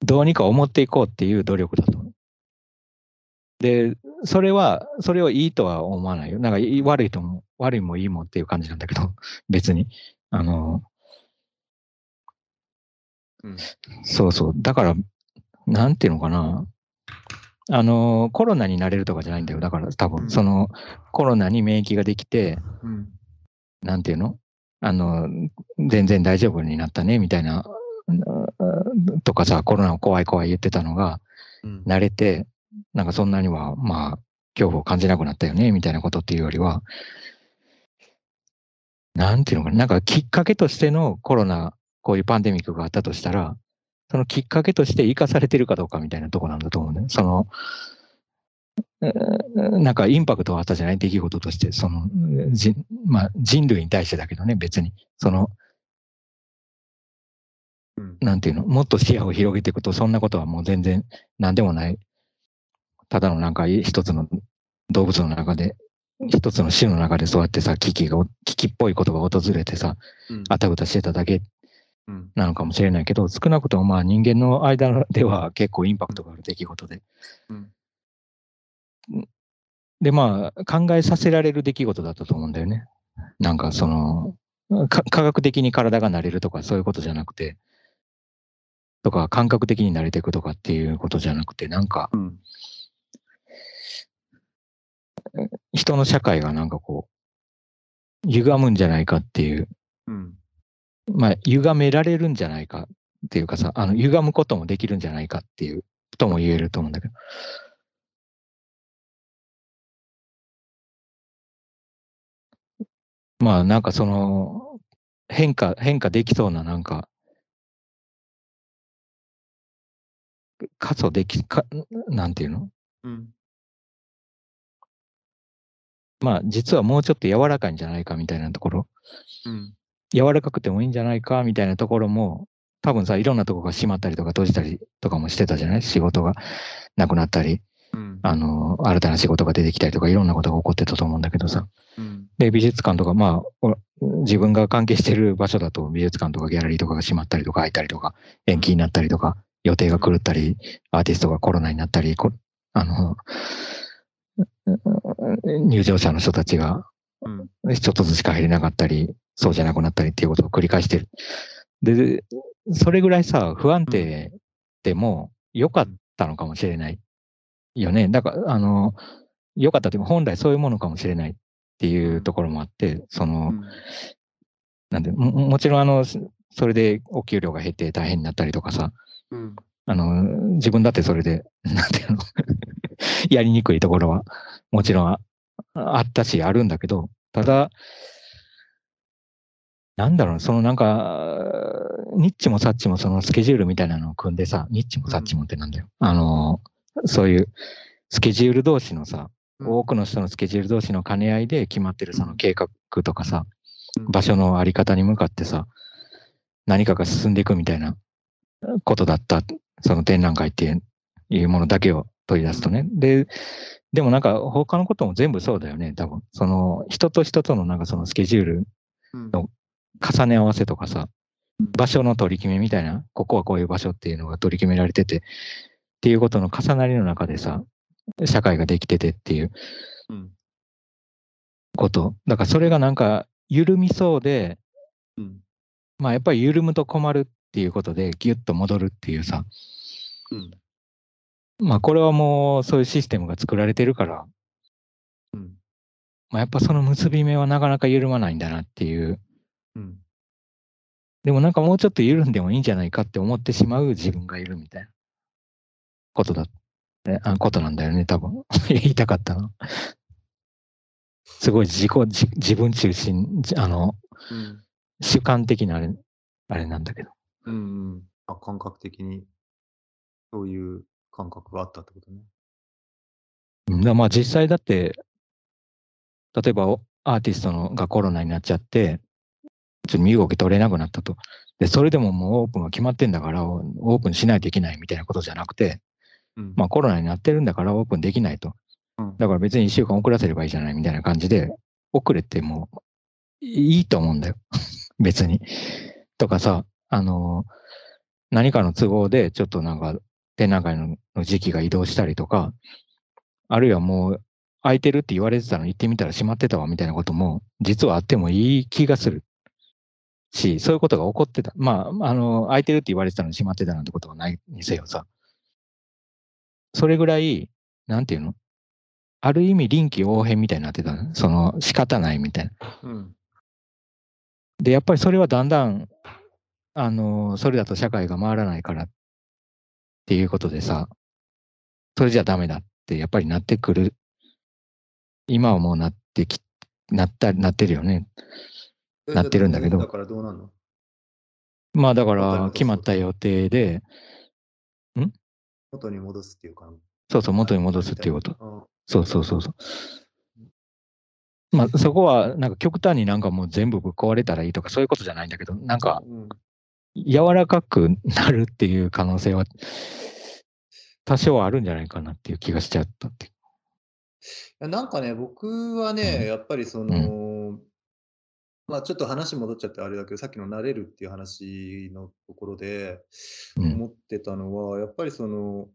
どうにか思っていこうっていう努力だと。で、それは、それをいいとは思わないよ。なんか悪いと思う。悪いもいいもっていう感じなんだけど、別に。あの、うん。そうそう。だから、なんていうのかな。あの、コロナになれるとかじゃないんだよ。だから多分、うん。その、コロナに免疫ができて、うん。なんていうの？あの、全然大丈夫になったね、みたいな、うんとかさ、コロナ怖い怖い言ってたのが、うん。慣れて、なんかそんなには、まあ、恐怖を感じなくなったよね、みたいなことっていうよりは、なんていうのかな、なんかきっかけとしてのコロナ、こういうパンデミックがあったとしたら、そのきっかけとして生かされてるかどうかみたいなとこなんだと思うね。その、うんなんかインパクトはあったじゃない？出来事として、その、じまあ、人類に対してだけどね、別に。その、うんなんていうの、もっと視野を広げていくと、そんなことはもう全然何でもない。ただのなんか一つの動物の中で、一つの種の中でそうやってさ、危機が、危機っぽいことが訪れてさ、うんあたふたしてただけうんなのかもしれないけど、少なくともまあ人間の間では結構インパクトがある出来事で。うんで、まあ、考えさせられる出来事だったと思うんだよね。なんかその、か科学的に体が慣れるとかそういうことじゃなくて、とか感覚的に慣れていくとかっていうことじゃなくて、なんかうん。人の社会がなんかこう、歪むんじゃないかっていう、うん。まあ、歪められるんじゃないかっていうかさ、あの、歪むこともできるんじゃないかっていう、とも言えると思うんだけど。まあ、なんかその、変化、変化できそうな、なんか、過疎でき、か、なんていうの？うん。まあ、実はもうちょっと柔らかいんじゃないかみたいなところ、うん。柔らかくてもいいんじゃないかみたいなところも、多分さ、いろんなとこが閉まったりとか閉じたりとかもしてたじゃない？仕事がなくなったり、うん。あの、新たな仕事が出てきたりとか、いろんなことが起こってたと思うんだけどさ。うん。で、美術館とか、まあ、お自分が関係してる場所だと、美術館とかギャラリーとかが閉まったりとか開いたりとか、延期になったりとか、予定が狂ったり、アーティストがコロナになったり、こあの、入場者の人たちがうん。ちょっとずつしか入れなかったり、そうじゃなくなったりっていうことを繰り返してる。で、それぐらいさ、不安定でも良かったのかもしれないよね。だから、あの、良かったっていうか本来そういうものかもしれないっていうところもあって、その、なんで、ももちろんあの、それでお給料が減って大変になったりとかさ、うん。あの、自分だってそれで、[LAUGHS] なんていうの、やりにくいところは、もちろんああったし、あるんだけど、ただ、なんだろう、そのなんか、ニッチもサッチもそのスケジュールみたいなのを組んでさ、ニッチもサッチもってなんだよ。あの、そういうスケジュール同士のさ、多くの人のスケジュール同士の兼ね合いで決まってるその計画とかさ、場所のあり方に向かってさ、何かが進んでいくみたいなことだった、その展覧会っていうものだけを取り出すとね。で、でもなんか他のことも全部そうだよね、多分。その人と人とのなんかそのスケジュールうん。の重ね合わせとかさ、場所の取り決めみたいな、ここはこういう場所っていうのが取り決められてて、っていうことの重なりの中でさ、社会ができててっていううん。こと。だからそれがなんか緩みそうで、うん。まあやっぱり緩むと困るっていうことでギュッと戻るっていうさ、うん。まあこれはもうそういうシステムが作られてるから、うん。まあやっぱその結び目はなかなか緩まないんだなっていう。うん。でもなんかもうちょっと緩んでもいいんじゃないかって思ってしまう自分がいるみたいなことだ、ね、あことなんだよね、多分。[LAUGHS] 言いたかったな。すごい自己、自自分中心、じあの、うん。主観的なあれ、あれなんだけど。うん。うん。あ、感覚的に、そういう感覚があったってことね。うんだまあ実際だって、例えばおアーティストのがコロナになっちゃって、ちょっと身動き取れなくなったと。で、それでももうオープンが決まってんだから、オープンしないといけないみたいなことじゃなくて、うん。まあコロナになってるんだからオープンできないと。うんだから別に1週間遅らせればいいじゃないみたいな感じで、遅れてもいいと思うんだよ。[LAUGHS] 別に。とかさ、あの、何かの都合でちょっとなんか展覧会のの時期が移動したりとか、あるいはもう空いてるって言われてたのに行ってみたら閉まってたわみたいなことも実はあってもいい気がする。し、そういうことが起こってた。まあ、あの、空いてるって言われてたのに閉まってたなんてことはないにせよさ。それぐらい、なんていうの？ある意味臨機応変みたいになってたの。その仕方ないみたいな。うん。で、やっぱりそれはだんだん、あの、それだと社会が回らないからっていうことでさ、それじゃダメだってやっぱりなってくる。今はもうなってき、なった、なってるよね。なってるんだけどだからどうなんの？まあだから決まった予定で、元に戻すっていうか。そうそう、元に戻すっていうこと。と。そうそうそうそう。まあそこはなんか極端になんかもう全部ぶっ壊れたらいいとかそういうことじゃないんだけど、なんかうん。柔らかくなるっていう可能性は多少あるんじゃないかなっていう気がしちゃったっていなんかね、僕はね、うんやっぱりその、まあちょっと話戻っちゃってあれだけど、さっきの慣れるっていう話のところでうん。思ってたのは、やっぱりその、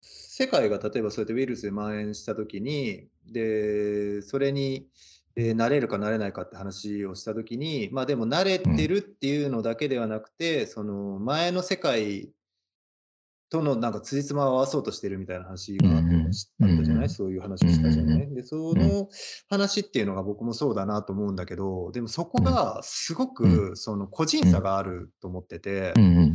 世界が例えばそうやってウイルスで蔓延したときに、で、それに、で、慣れるか慣れないかって話をしたときに、まあ、でも慣れてるっていうのだけではなくて、その前の世界とのなんか辻褄を合わそうとしてるみたいな話があったじゃない、そういう話をしたじゃない、で、その話っていうのが僕もそうだなと思うんだけど、でもそこがすごくその個人差があると思ってて、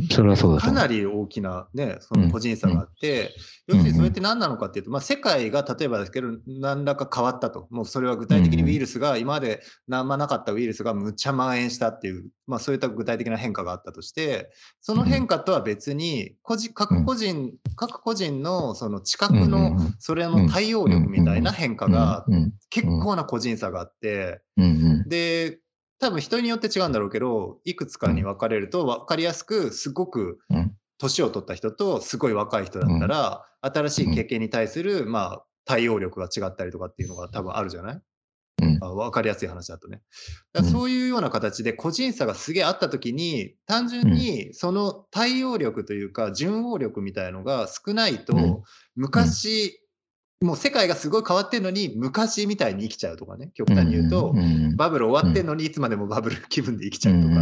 それはそうだかなり大きなね、その個人差があって、要するにそれって何なのかっていうと、まあ、世界が例えばですけど、何らか変わったと。もうそれは具体的にウイルスが、今まで何もなかったウイルスがむっちゃ蔓延したっていう、まあ、そういった具体的な変化があったとして、その変化とは別に、個人各個人、各個人のその知覚の、それの対応力みたいな変化が結構な個人差があって、で、多分人によって違うんだろうけど、いくつかに分かれると分かりやすく、すごく年を取った人とすごい若い人だったら、新しい経験に対する、まあ、対応力が違ったりとかっていうのが多分あるじゃない、あ分かりやすい話だとね。だそういうような形で個人差がすげえあったときに、単純にその対応力というか、順応力みたいのが少ないと、昔、もう世界がすごい変わってるのに、昔みたいに生きちゃうとかね、極端に言うと、バブル終わってんのにいつまでもバブル気分で生きちゃうとか、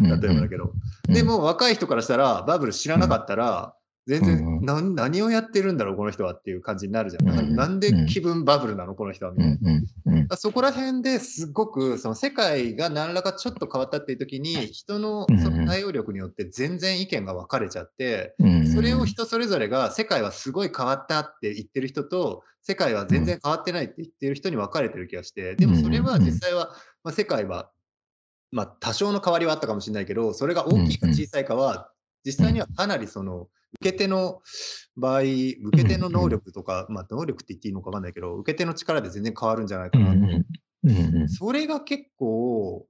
例えばだけど。でも若い人からしたら、バブル知らなかったら、全然、な何をやってるんだろう、この人はっていう感じになるじゃん。なんで気分バブルなの、この人はみたいな。そこら辺ですごく、その世界が何らかちょっと変わったっていう時に、人のその対応力によって全然意見が分かれちゃって、それを人それぞれが世界はすごい変わったって言ってる人と、世界は全然変わってないって言ってる人に分かれてる気がして、でもそれは実際は、まあ、世界は、まあ、多少の変わりはあったかもしれないけど、それが大きいか小さいかは、実際にはかなりその、受け手の場合、受け手の能力とか、まあ、能力って言っていいのか分かんないけど、受け手の力で全然変わるんじゃないかなと。それが結構、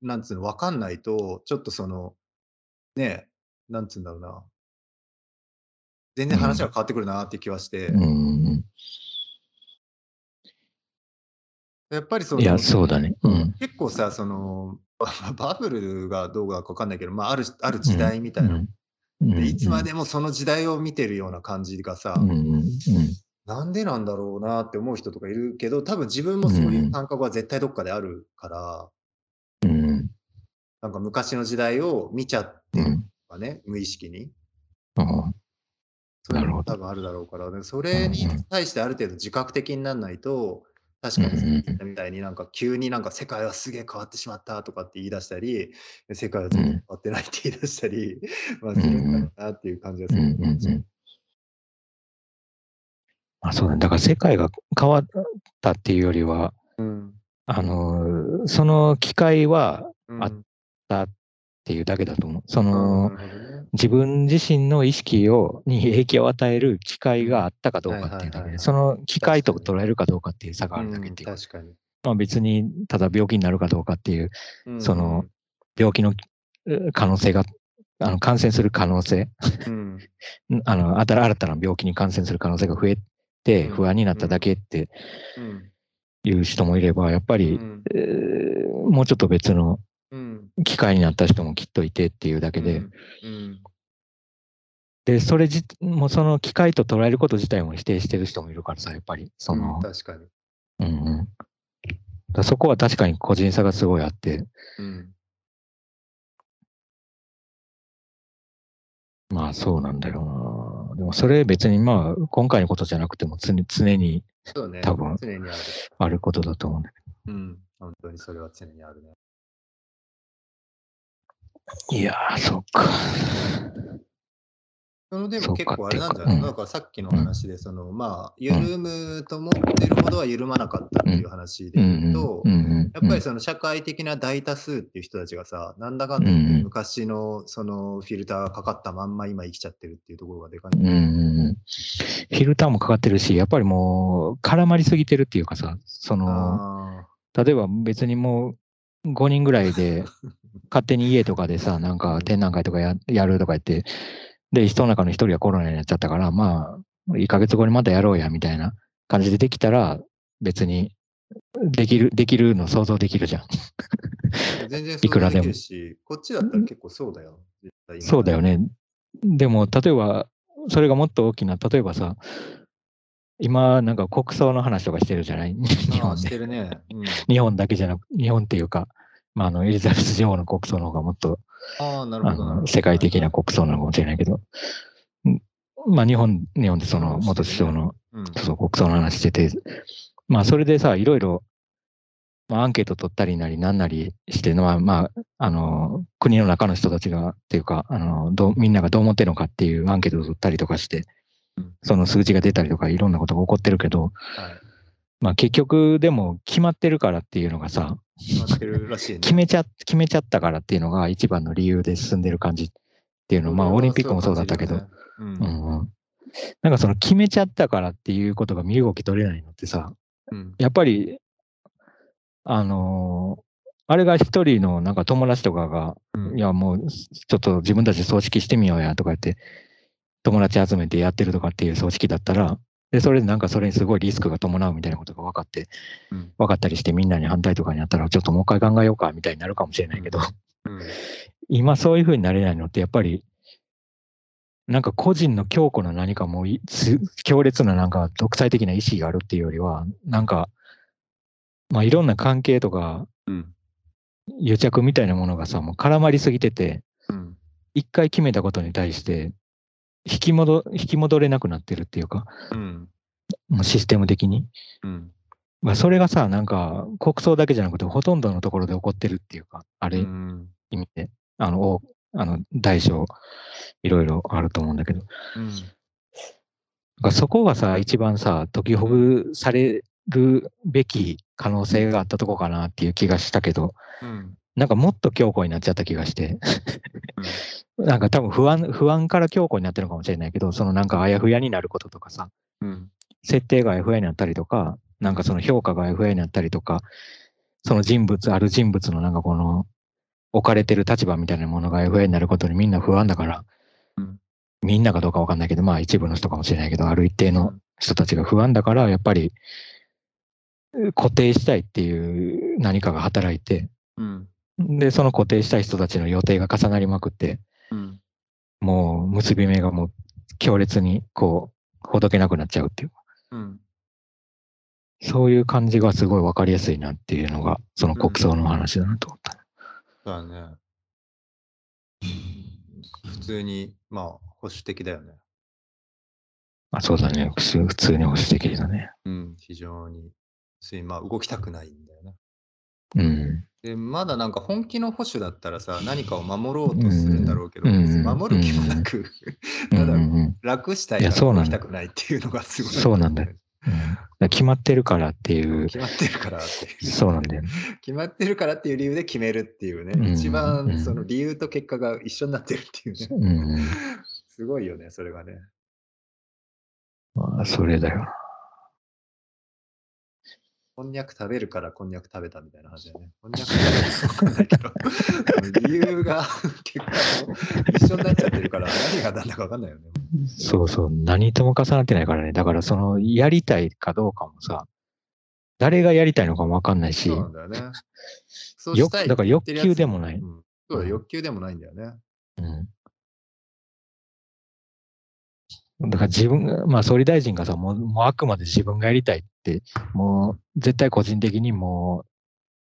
なんつうの、分かんないと、ちょっとその、ね、なんつうんだろうな。全然話が変わってくるなって気はして。やっぱりその、いや、そうだね。うん、結構さ、その、[LAUGHS] バブルがどうかわかんないけど、まあ、ある、ある時代みたいな。でいつまでもその時代を見てるような感じがさ、なんでなんだろうなって思う人とかいるけど、多分自分もそういう感覚は絶対どっかであるから、うん、なんか昔の時代を見ちゃってるとかね、無意識に。そういうのも多分あるだろうから、ね、それに対してある程度自覚的にならないと、確かにみたいになんか急になんか世界はすげえ変わってしまったとかって言い出したり、世界は全然変わってないって言い出したり、[LAUGHS] まあするんだなっていう感じがする。まあそうだね。だから世界が変わったっていうよりは、うん、あの、その機会はあったっていうだけだと思う。その、自分自身の意識をに影響を与える機会があったかどうかっていうだけで、その機会と捉えるかどうかっていう差があるだけっていう。確かに。まあ別に、ただ病気になるかどうかっていう、その病気の可能性が、あの感染する可能性、うん、[LAUGHS] あの新たな病気に感染する可能性が増えて不安になっただけっていう人もいれば、やっぱり、もうちょっと別の機会になった人もきっといてっていうだけで、うん。で、それじ、もうその機会と捉えること自体も否定してる人もいるからさ、やっぱり、その、確かに。うんうん。だそこは確かに個人差がすごいあって、うん、まあそうなんだよな。でもそれ別にまあ今回のことじゃなくても常常にね、多分。ある。あることだと思うんだけうん、本当にそれは常にあるね。ど。いやー、そっか。そのでも結構あれなんじゃない？っていうかうんだからさっきの話で、そのまあ、緩むと思ってるほどは緩まなかったっていう話で言うと、やっぱりその社会的な大多数っていう人たちがさ、なんだかんだ昔のそのフィルターがかかったまんま今生きちゃってるっていうところがでかい。うん。うん。うん。フィルターもかかってるし、やっぱりもう絡まりすぎてるっていうかさ、その、あ例えば別にもう5人ぐらいで勝手に家とかでさ、なんか展覧会とかややるとか言って、で、人の中の一人がコロナになっちゃったから、まあ、1ヶ月後にまたやろうや、みたいな感じでできたら、別に、できる、できるの想像できるじゃん。ー全然 [LAUGHS] いくらできるし、こっちだったら結構そうだよ。そうだよね。でも、例えば、それがもっと大きな、例えばさ、今、なんか国葬の話とかしてるじゃない？[LAUGHS] 日本で。してるね。うん。日本だけじゃなく、日本っていうか、まあ、あの、エリザベス女王の国葬の方がもっと、ああ、なるあほど世界的な国葬なのかもしれないけど、うんまあ、日本、日本でその元首相の、うん。そう、国葬の話してて、まあ、それでさ、いろいろ、まあ、アンケート取ったりなりなんなりしてのは、まあ、あの、国の中の人たちが、っていうか、あの、どうみんながどう思ってるのかっていうアンケートを取ったりとかしてうん、その数字が出たりとか、いろんなことが起こってるけど、はい。まあ、結局、でも、決まってるからっていうのがさ、決まってるらしいね。決めちゃ、決めちゃったからっていうのが一番の理由で進んでる感じっていうの、まあ、オリンピックもそうだったけど、そう感じうんうん。なんかその決めちゃったからっていうことが身動き取れないのってさ、うん。うん。やっぱり、あのーあれが一人のなんか友達とかが、うんいやもうちょっと自分たちで葬式してみようやとか言って、友達集めてやってるとかっていう葬式だったら、で、それでなんかそれにすごいリスクが伴うみたいなことが分かって、うん分かったりしてみんなに反対とかになったら、ちょっともう一回考えようかみたいになるかもしれないけど、うん。[LAUGHS] 今そういう風になれないのってやっぱり、なんか個人の強固な何かも強烈ななんか独裁的な意志があるっていうよりは、なんか、まあいろんな関係とかうん。癒着みたいなものがさ、もう絡まりすぎてて、うん。一回決めたことに対して、引き戻、引き戻れなくなってるっていうか、うん。もうシステム的に。うん。まあそれがさ、なんか国葬だけじゃなくてほとんどのところで起こってるっていうか、あれうん。意味で、あの、おあの大小、いろいろあると思うんだけど、うん。そこがさ、一番さ、解きほぐされるべき可能性があったとこかなっていう気がしたけど、うん。なんかもっと強固になっちゃった気がして、なんか多分不安、不安から強固になってるのかもしれないけど、そのなんかあやふやになることとかさ、うん。設定があやふやになったりとか、なんかその評価があやふやになったりとか、その人物、ある人物のなんかこの置かれてる立場みたいなものがあやふやになることにみんな不安だから、うん。みんなかどうかわかんないけど、まあ一部の人かもしれないけど、ある一定の人たちが不安だから、やっぱり固定したいっていう何かが働いて、うん。で、その固定したい人たちの予定が重なりまくって、うん。もう結び目がもう強烈にこう、ほどけなくなっちゃうっていうか、うん。そういう感じがすごいわかりやすいなっていうのが、その国葬の話だなと思った。そうだね。普通に、まあ、保守的だよね。あそうだね。普通普通に保守的だね。うん。非常に。まあ、動きたくないんだよね。うん。で、まだなんか本気の保守だったらさ、何かを守ろうとするんだろうけど、うん守る気もなく、うん [LAUGHS] ただ楽したいから動そうなんだきたくないっていうのがすごい。そうなんだよ。決まってるからっていう、決まってるからっていう。そうなんだよね。決まってるからっていう理由で決めるっていうね、うん一うん番その理由と結果が一緒になってるっていうね。[LAUGHS] すごいよね、それがね。まあ、それだよ。こんにゃく食べるからこんにゃく食べたみたいな話だよね。こんにゃく食べるわかんないけど、理由が結果も一緒になっちゃってるから、何が何だかわかんないよね。そうそう。何とも重なってないからね。だからその、やりたいかどうかもさ、誰がやりたいのかもわかんないし、そうなんだよね。そうよしたいだから欲求でもないうんそうだ、欲求でもないんだよね。うん。だから自分が、まあ総理大臣がさ、もうもうあくまで自分がやりたいって、もう絶対個人的にも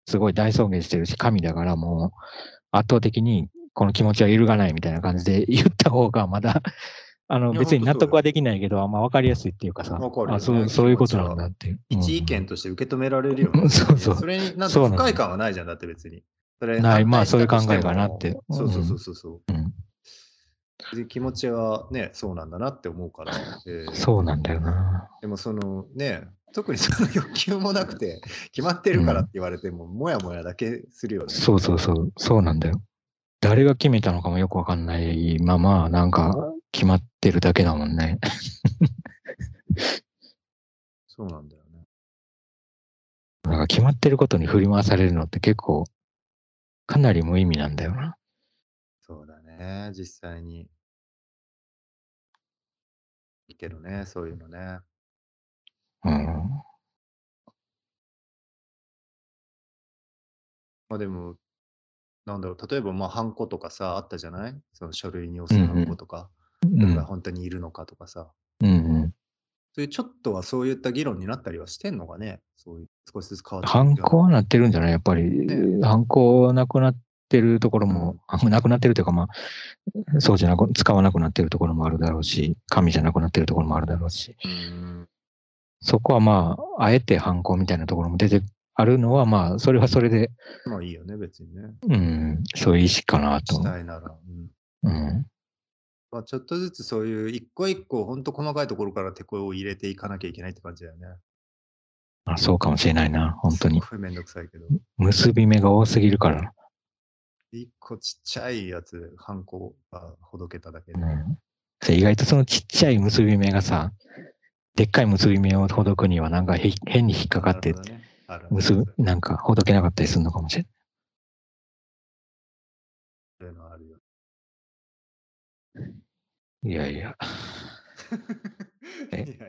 う、すごい大尊敬してるし、神だからもう圧倒的にこの気持ちは揺るがないみたいな感じで言った方がまだ、[LAUGHS] あの別に納得はできないけど、あんま分かりやすいっていうかさ、ねあそうそういうことなんだっていう。一意見として受け止められるよね。うん [LAUGHS] そうそうそれになんか不快感はないじゃん、だって別に。それないまあそういう考えかなってそうそうそうそうそう。うんで気持ちはね、そうなんだなって思うから。えーそうなんだよな。でもそのね、特にその欲求もなくて、決まってるからって言われても、もやもやだけするよね。そうそうそう、そうなんだよ。誰が決めたのかもよくわかんないまま、なんか決まってるだけだもんね。そうなんだよね。なんか決まってることに振り回されるのって結構、かなり無意味なんだよな。そうだね、実際に。いいけどね、そういうのね。うん。まあでも、なんだろう、例えばまあ、ハンコとかさ、あったじゃない？その書類に押すハンコとか、うんどれが本当にいるのかとかさ。うんうん。そういうちょっとはそういった議論になったりはしてんのかね。そういう少しずつ変わって犯行はなってるんじゃない？やっぱり、ね。犯行はなくなってるところも、なくなってるというか、まあ、そうじゃなく、使わなくなってるところもあるだろうし、紙じゃなくなってるところもあるだろうし、うん。そこはまあ、あえて犯行みたいなところも出てあるのは、まあ、それはそれで、まあいいよね、別にね。うん、そういう意識かなとし。たいなら。うんうん。まあ、ちょっとずつそういう一個一個、ほんと細かいところから手こを入れていかなきゃいけないって感じだよね。あそうかもしれないな、本当に。めんどくさいけど。結び目が多すぎるから。一個ちっちゃいやつ、ハンコがほどけただけで。うん。で意外とそのちっちゃい結び目がさ、でっかい結び目をほどくにはなんかへ変に引っかかって結ぶ、なんかほどけなかったりするのかもしれない。[LAUGHS] いや。いや。えいやいや